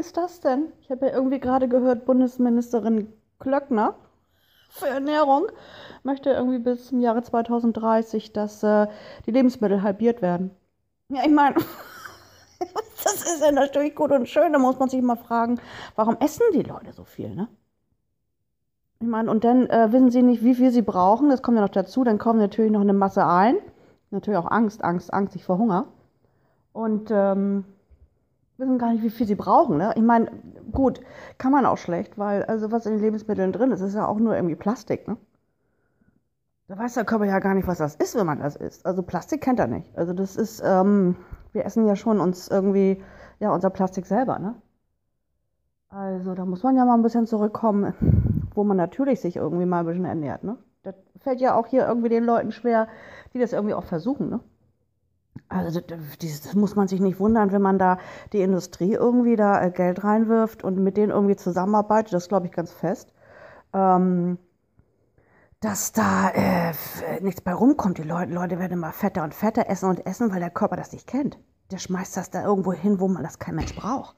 ist das denn? Ich habe ja irgendwie gerade gehört, Bundesministerin Klöckner für Ernährung möchte irgendwie bis zum Jahre 2030, dass äh, die Lebensmittel halbiert werden. Ja, ich meine, das ist ja natürlich gut und schön. Da muss man sich mal fragen, warum essen die Leute so viel, ne? Ich meine, und dann äh, wissen sie nicht, wie viel sie brauchen. Das kommt ja noch dazu. Dann kommt natürlich noch eine Masse ein. Natürlich auch Angst, Angst, Angst, ich verhungere. Und ähm, wissen gar nicht, wie viel sie brauchen. Ne? Ich meine, gut, kann man auch schlecht, weil also was in den Lebensmitteln drin ist, ist ja auch nur irgendwie Plastik. Ne? Da weiß der Körper ja gar nicht, was das ist, wenn man das isst. Also Plastik kennt er nicht. Also das ist, ähm, wir essen ja schon uns irgendwie, ja, unser Plastik selber. Ne? Also da muss man ja mal ein bisschen zurückkommen, wo man natürlich sich irgendwie mal ein bisschen ernährt. Ne? Das fällt ja auch hier irgendwie den Leuten schwer, die das irgendwie auch versuchen. Ne? Also das, das, muss man sich nicht wundern, wenn man da die Industrie irgendwie da äh, Geld reinwirft und mit denen irgendwie zusammenarbeitet, das glaube ich ganz fest, ähm, dass da äh, nichts bei rumkommt. Die Leute, Leute werden immer fetter und fetter essen und essen, weil der Körper das nicht kennt. Der schmeißt das da irgendwo hin, wo man das kein Mensch braucht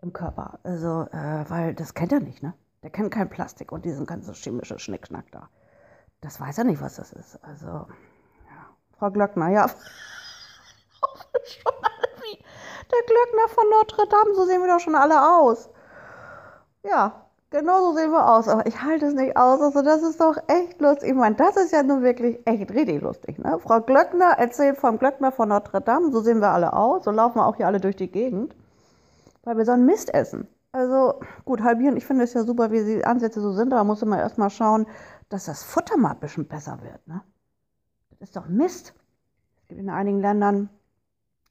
im Körper. Also, äh, weil das kennt er nicht, ne? Der kennt kein Plastik und diesen ganzen chemischen Schnickschnack da. Das weiß er nicht, was das ist. Also, ja. Frau Glöckner, ja schon alle wie der Glöckner von Notre Dame. So sehen wir doch schon alle aus. Ja, genau so sehen wir aus. Aber ich halte es nicht aus. Also, das ist doch echt lustig. Ich meine, das ist ja nun wirklich echt richtig lustig. Ne? Frau Glöckner erzählt vom Glöckner von Notre Dame. So sehen wir alle aus. So laufen wir auch hier alle durch die Gegend. Weil wir so einen Mist essen. Also, gut, halbieren. Ich finde es ja super, wie die Ansätze so sind. Da muss man erstmal schauen, dass das Futter mal ein bisschen besser wird. Ne? Das ist doch Mist. Es gibt in einigen Ländern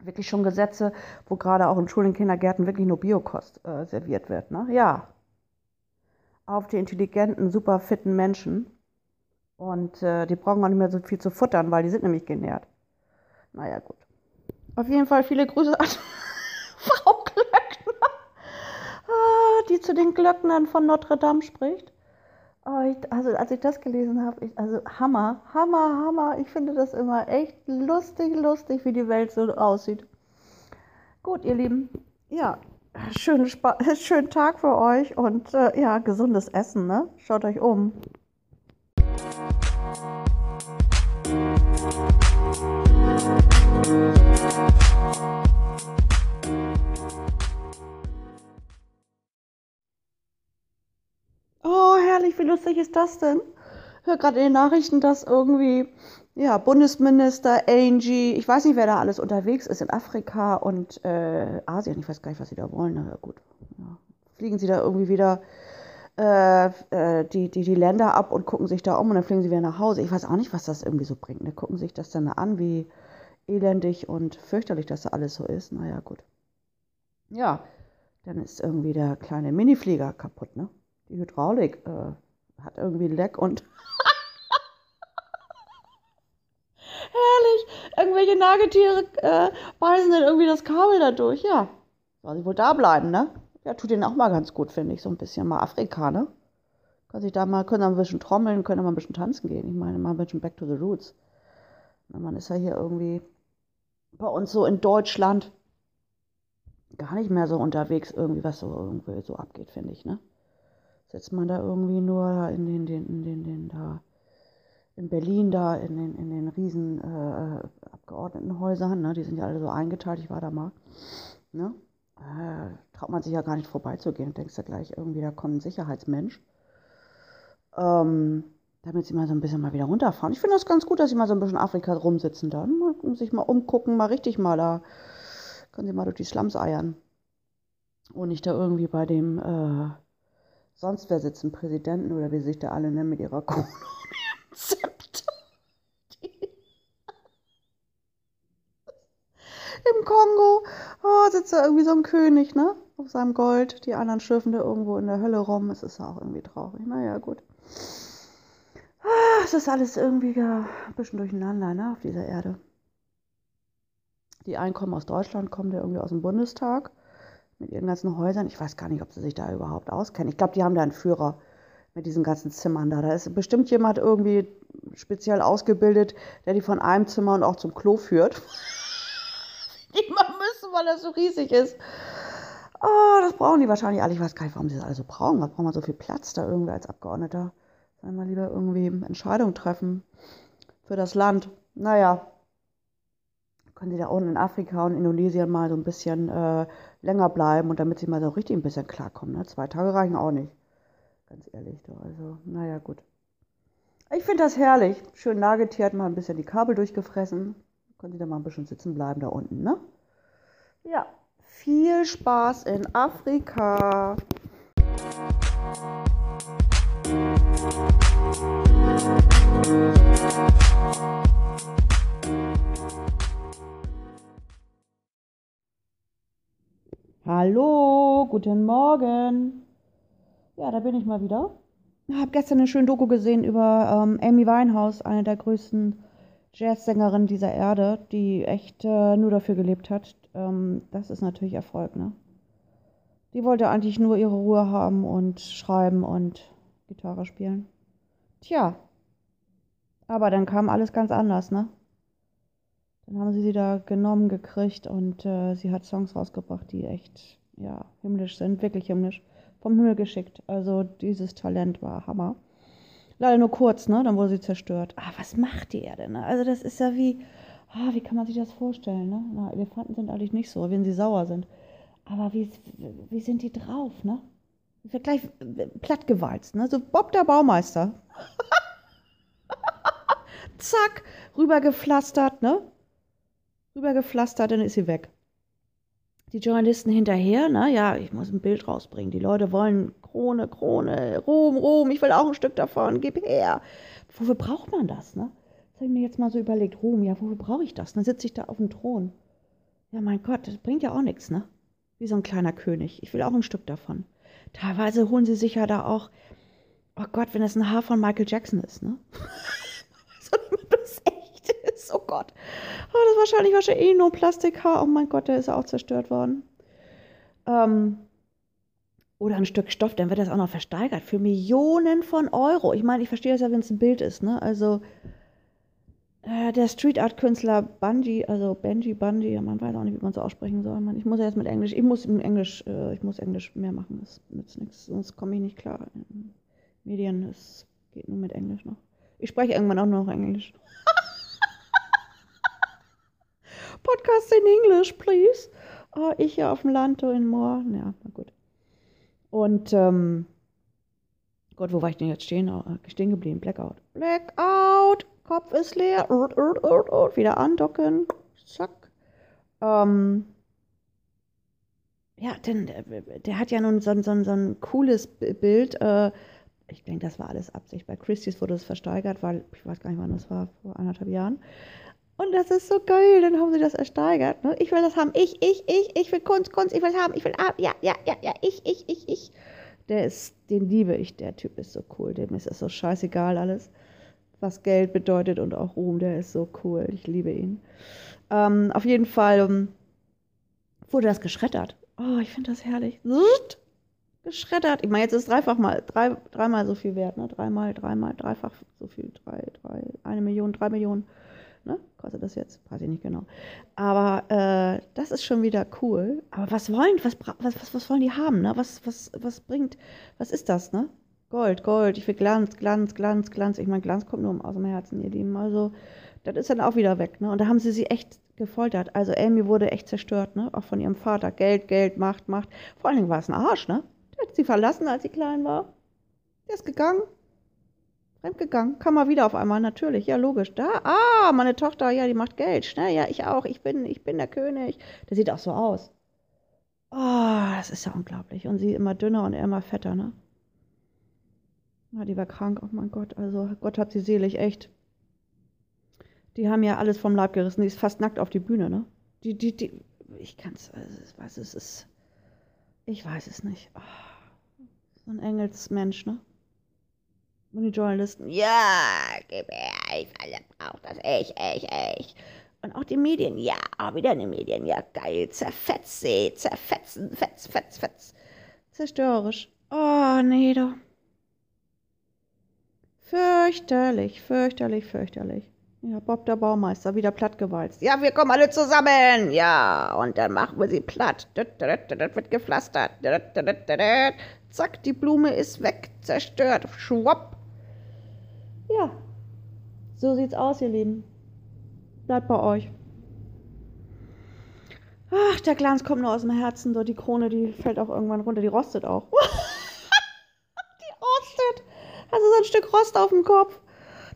wirklich schon Gesetze, wo gerade auch in Schulen und Kindergärten wirklich nur Biokost äh, serviert wird. Ne? Ja. Auf die intelligenten, super fitten Menschen. Und äh, die brauchen auch nicht mehr so viel zu futtern, weil die sind nämlich genährt. Naja, gut. Auf jeden Fall viele Grüße an Frau Glöckner, ah, die zu den Glöcknern von Notre Dame spricht. Oh, ich, also als ich das gelesen habe, also Hammer, Hammer, Hammer. Ich finde das immer echt lustig, lustig, wie die Welt so aussieht. Gut, ihr Lieben, ja, schönen, Sp schönen Tag für euch und äh, ja, gesundes Essen, ne? Schaut euch um. herrlich, ist das denn? Höre gerade in den Nachrichten, dass irgendwie ja, Bundesminister, Angie, ich weiß nicht, wer da alles unterwegs ist in Afrika und äh, Asien. Ich weiß gar nicht, was sie da wollen. Na ja, gut. Ja. Fliegen sie da irgendwie wieder äh, äh, die, die, die Länder ab und gucken sich da um und dann fliegen sie wieder nach Hause. Ich weiß auch nicht, was das irgendwie so bringt. Ne? Gucken sich das dann an, wie elendig und fürchterlich das da alles so ist. Naja, gut. Ja, dann ist irgendwie der kleine Miniflieger kaputt, ne? die Hydraulik äh, hat irgendwie Leck und herrlich, irgendwelche Nagetiere äh, beißen dann irgendwie das Kabel da durch. Ja, soll sie wohl da bleiben, ne? Ja, tut ihnen auch mal ganz gut, finde ich, so ein bisschen mal Afrika, ne? Kann sich da mal, können ein bisschen trommeln, können mal ein bisschen tanzen gehen. Ich meine, mal ein bisschen back to the roots. Man ist ja hier irgendwie bei uns so in Deutschland gar nicht mehr so unterwegs, irgendwie, was so irgendwie so abgeht, finde ich, ne? Setzt man da irgendwie nur in den, den, in den, den da in Berlin da in den, in den riesen äh, Abgeordnetenhäusern, ne? die sind ja alle so eingeteilt, ich war da mal, ne? Äh, traut man sich ja gar nicht vorbeizugehen, denkst du gleich irgendwie, da kommt ein Sicherheitsmensch. Ähm, damit sie mal so ein bisschen mal wieder runterfahren. Ich finde das ganz gut, dass sie mal so ein bisschen Afrika rumsitzen da. Mal, sich mal umgucken, mal richtig mal da. Können sie mal durch die Slums eiern. Und nicht da irgendwie bei dem äh, Sonst wer sitzt im Präsidenten oder wie sich da alle nennen mit ihrer Krone. Im Kongo oh, sitzt da irgendwie so ein König, ne? Auf seinem Gold. Die anderen schürfen da irgendwo in der Hölle rum. Es ist auch irgendwie traurig. Naja, gut. Ah, es ist alles irgendwie ja, ein bisschen durcheinander, ne? Auf dieser Erde. Die einen kommen aus Deutschland, kommen ja irgendwie aus dem Bundestag mit ihren ganzen Häusern. Ich weiß gar nicht, ob sie sich da überhaupt auskennen. Ich glaube, die haben da einen Führer mit diesen ganzen Zimmern da. Da ist bestimmt jemand irgendwie speziell ausgebildet, der die von einem Zimmer und auch zum Klo führt. Immer müssen, weil das so riesig ist. Oh, das brauchen die wahrscheinlich alle. Ich weiß gar nicht, warum sie das alle so brauchen. Was braucht man so viel Platz da irgendwie als Abgeordneter? Sollen wir lieber irgendwie Entscheidungen treffen für das Land? Naja, können sie da unten in Afrika und Indonesien mal so ein bisschen äh, länger bleiben und damit sie mal so richtig ein bisschen klarkommen. Ne? Zwei Tage reichen auch nicht. Ganz ehrlich. Doch. Also, naja, gut. Ich finde das herrlich. Schön nagetiert, mal ein bisschen die Kabel durchgefressen. Können Sie da mal ein bisschen sitzen bleiben da unten, ne? Ja, viel Spaß in Afrika. Hallo, guten Morgen. Ja, da bin ich mal wieder. Ich habe gestern eine schöne Doku gesehen über ähm, Amy Winehouse, eine der größten Jazzsängerinnen dieser Erde, die echt äh, nur dafür gelebt hat. Ähm, das ist natürlich Erfolg, ne? Die wollte eigentlich nur ihre Ruhe haben und schreiben und Gitarre spielen. Tja, aber dann kam alles ganz anders, ne? Dann haben sie sie da genommen, gekriegt und äh, sie hat Songs rausgebracht, die echt, ja, himmlisch sind, wirklich himmlisch vom Himmel geschickt. Also dieses Talent war Hammer. Leider nur kurz, ne? Dann wurde sie zerstört. Ah, was macht die Erde, ne? Also das ist ja wie, ah, wie kann man sich das vorstellen, ne? Na, Elefanten sind eigentlich nicht so, wenn sie sauer sind. Aber wie, wie sind die drauf, ne? Wird gleich plattgewalzt, ne? So Bob der Baumeister. Zack, rübergepflastert, ne? Rübergepflastert, dann ist sie weg die Journalisten hinterher, na ja, ich muss ein Bild rausbringen. Die Leute wollen Krone, Krone, Ruhm, Ruhm, ich will auch ein Stück davon, gib her. Wofür braucht man das, ne? Das habe ich mir jetzt mal so überlegt, Ruhm, ja, wofür brauche ich das? Dann sitze ich da auf dem Thron. Ja, mein Gott, das bringt ja auch nichts, ne? Wie so ein kleiner König. Ich will auch ein Stück davon. Teilweise holen sie sich ja da auch, oh Gott, wenn es ein Haar von Michael Jackson ist, ne? so, das echt ist, oh Gott. Oh, das wahrscheinlich war schon eh nur Plastikhaar. Oh mein Gott, der ist ja auch zerstört worden. Ähm, oder ein Stück Stoff, dann wird das auch noch versteigert für Millionen von Euro. Ich meine, ich verstehe das ja, wenn es ein Bild ist, ne? Also äh, der Street Art Künstler Bungie, also Benji Bungie, man weiß auch nicht, wie man so aussprechen soll. Man, ich muss ja jetzt mit Englisch, ich muss Englisch, äh, ich muss Englisch mehr machen. Das nützt nichts, sonst komme ich nicht klar. In Medien, es geht nur mit Englisch noch. Ich spreche irgendwann auch nur noch Englisch. Podcast in English, please. Oh, ich hier auf dem Land, in Moor. Ja, na gut. Und, ähm, Gott, wo war ich denn jetzt stehen, äh, stehen geblieben? Blackout. Blackout! Kopf ist leer. Urt, urt, urt, urt. Wieder andocken. Zack. Ähm, ja, denn der, der, hat ja nun so, so, so ein cooles Bild. Äh, ich denke, das war alles Absicht. Bei Christie's wurde es versteigert, weil ich weiß gar nicht, wann das war, vor anderthalb Jahren. Und das ist so geil, dann haben sie das ersteigert. Ne? Ich will das haben, ich, ich, ich, ich will Kunst, Kunst, ich will haben, ich will haben, ja, ja, ja, ja, ich, ich, ich, ich. Der ist, den liebe ich, der Typ ist so cool, dem ist das so scheißegal alles, was Geld bedeutet und auch Ruhm, der ist so cool, ich liebe ihn. Ähm, auf jeden Fall um, wurde das geschreddert. Oh, ich finde das herrlich. Geschreddert. Ich meine, jetzt ist es dreifach mal, drei, dreimal so viel wert, ne? Dreimal, dreimal, dreifach so viel, drei, drei, eine Million, drei Millionen. Ne? Kostet das jetzt? Weiß ich nicht genau. Aber äh, das ist schon wieder cool. Aber was wollen, was, was, was, wollen die haben? Ne? Was, was, was bringt, was ist das, ne? Gold, Gold, ich will Glanz, Glanz, Glanz, Glanz. Ich meine, Glanz kommt nur aus dem Herzen, ihr Lieben. Also, das ist dann auch wieder weg, ne? Und da haben sie sie echt gefoltert. Also Amy wurde echt zerstört, ne? Auch von ihrem Vater. Geld, Geld, Macht, Macht. Vor allen Dingen war es ein Arsch, ne? Der hat sie verlassen, als sie klein war. Der ist gegangen. Fremdgegangen. Kam mal wieder auf einmal, natürlich. Ja, logisch. Da, ah, meine Tochter, ja, die macht Geld. Schnell, ja, ich auch. Ich bin, ich bin der König. Der sieht auch so aus. Oh, das ist ja unglaublich. Und sie immer dünner und er immer fetter, ne? Ja, die war krank, oh mein Gott. Also, Gott hat sie selig, echt. Die haben ja alles vom Leib gerissen. Die ist fast nackt auf die Bühne, ne? Die, die, die, ich kann's, also, ich weiß, es ist, ich weiß es nicht. Oh, so ein Engelsmensch, ne? Und die Journalisten, ja, gib her, ich alle braucht das, ich, ich, ich. Und auch die Medien, ja, auch wieder die Medien, ja, geil, zerfetzt sie, zerfetzen, fetz, fetz, fetz. Zerstörerisch. Oh, nee, du. Fürchterlich, fürchterlich, fürchterlich. Ja, Bob der Baumeister, wieder plattgewalzt. Ja, wir kommen alle zusammen. Ja, und dann machen wir sie platt. Das wird gepflastert. Zack, die Blume ist weg, zerstört. Schwupp. Ja, so sieht's aus, ihr Lieben. Bleibt bei euch. Ach, der Glanz kommt nur aus dem Herzen. Die Krone, die fällt auch irgendwann runter. Die rostet auch. die rostet. Also so ein Stück Rost auf dem Kopf.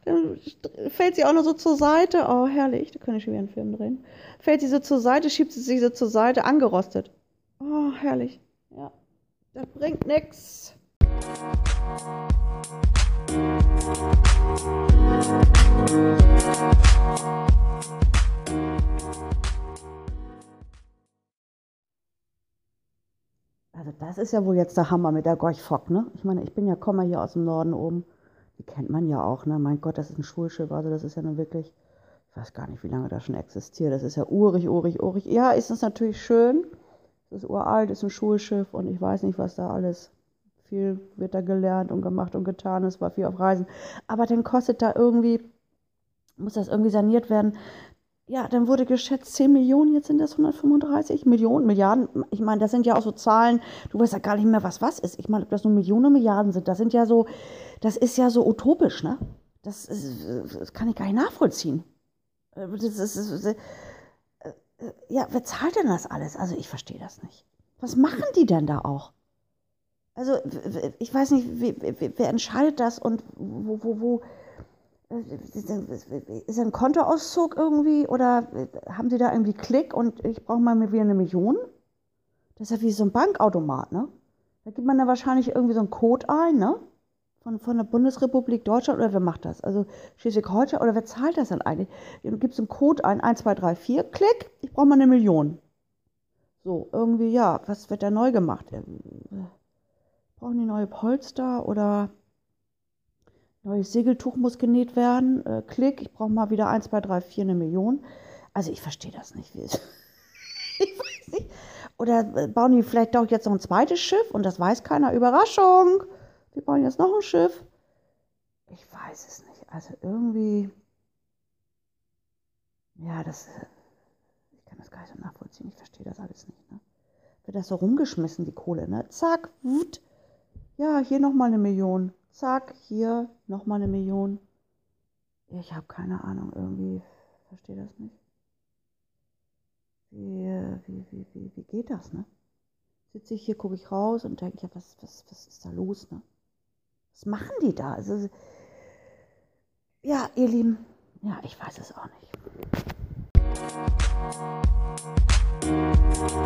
Dann fällt sie auch nur so zur Seite. Oh, herrlich. Da kann ich schon wieder einen Film drehen. Fällt sie so zur Seite, schiebt sie sich so zur Seite, angerostet. Oh, herrlich. Ja. Das bringt nichts. Das ist ja wohl jetzt der Hammer mit der Gorch Fock, ne? Ich meine, ich bin ja, komme hier aus dem Norden oben. Die kennt man ja auch, ne? Mein Gott, das ist ein Schulschiff, also das ist ja nun wirklich, ich weiß gar nicht, wie lange das schon existiert. Das ist ja urig, urig, urig. Ja, ist es natürlich schön. Es ist uralt, ist ein Schulschiff und ich weiß nicht, was da alles. Viel wird da gelernt und gemacht und getan. Es war viel auf Reisen. Aber dann kostet da irgendwie, muss das irgendwie saniert werden. Ja, dann wurde geschätzt 10 Millionen, jetzt sind das 135 Millionen, Milliarden. Ich meine, das sind ja auch so Zahlen, du weißt ja gar nicht mehr, was was ist. Ich meine, ob das nur Millionen, Milliarden sind, das sind ja so, das ist ja so utopisch, ne? Das, ist, das kann ich gar nicht nachvollziehen. Das ist, das ist, ja, wer zahlt denn das alles? Also ich verstehe das nicht. Was machen die denn da auch? Also ich weiß nicht, wer entscheidet das und wo, wo, wo, ist ein Kontoauszug irgendwie oder haben Sie da irgendwie Klick und ich brauche mal wieder eine Million? Das ist ja wie so ein Bankautomat, ne? Da gibt man da wahrscheinlich irgendwie so einen Code ein, ne? Von, von der Bundesrepublik Deutschland oder wer macht das? Also Schleswig-Holstein oder wer zahlt das dann eigentlich? Du gibst einen Code ein, 1, 2, 3, 4, Klick, ich brauche mal eine Million. So, irgendwie, ja, was wird da neu gemacht? Brauchen die neue Polster oder Neues Segeltuch muss genäht werden. Äh, Klick, ich brauche mal wieder 1, 2, 3, 4, eine Million. Also ich verstehe das nicht. ich weiß nicht. Oder äh, bauen die vielleicht doch jetzt noch ein zweites Schiff und das weiß keiner. Überraschung! Wir bauen jetzt noch ein Schiff. Ich weiß es nicht. Also irgendwie. Ja, das. Äh, ich kann das gar nicht so nachvollziehen. Ich verstehe das alles nicht. Ne? Wird das so rumgeschmissen, die Kohle, ne? Zack, wut. Ja, hier nochmal eine Million zack, hier nochmal eine Million. Ich habe keine Ahnung, irgendwie verstehe das nicht. Wie, wie, wie, wie, wie geht das, ne? Sitze ich hier, gucke ich raus und denke, ja, was, was, was ist da los, ne? Was machen die da? Also, ja, ihr Lieben, ja, ich weiß es auch nicht. Musik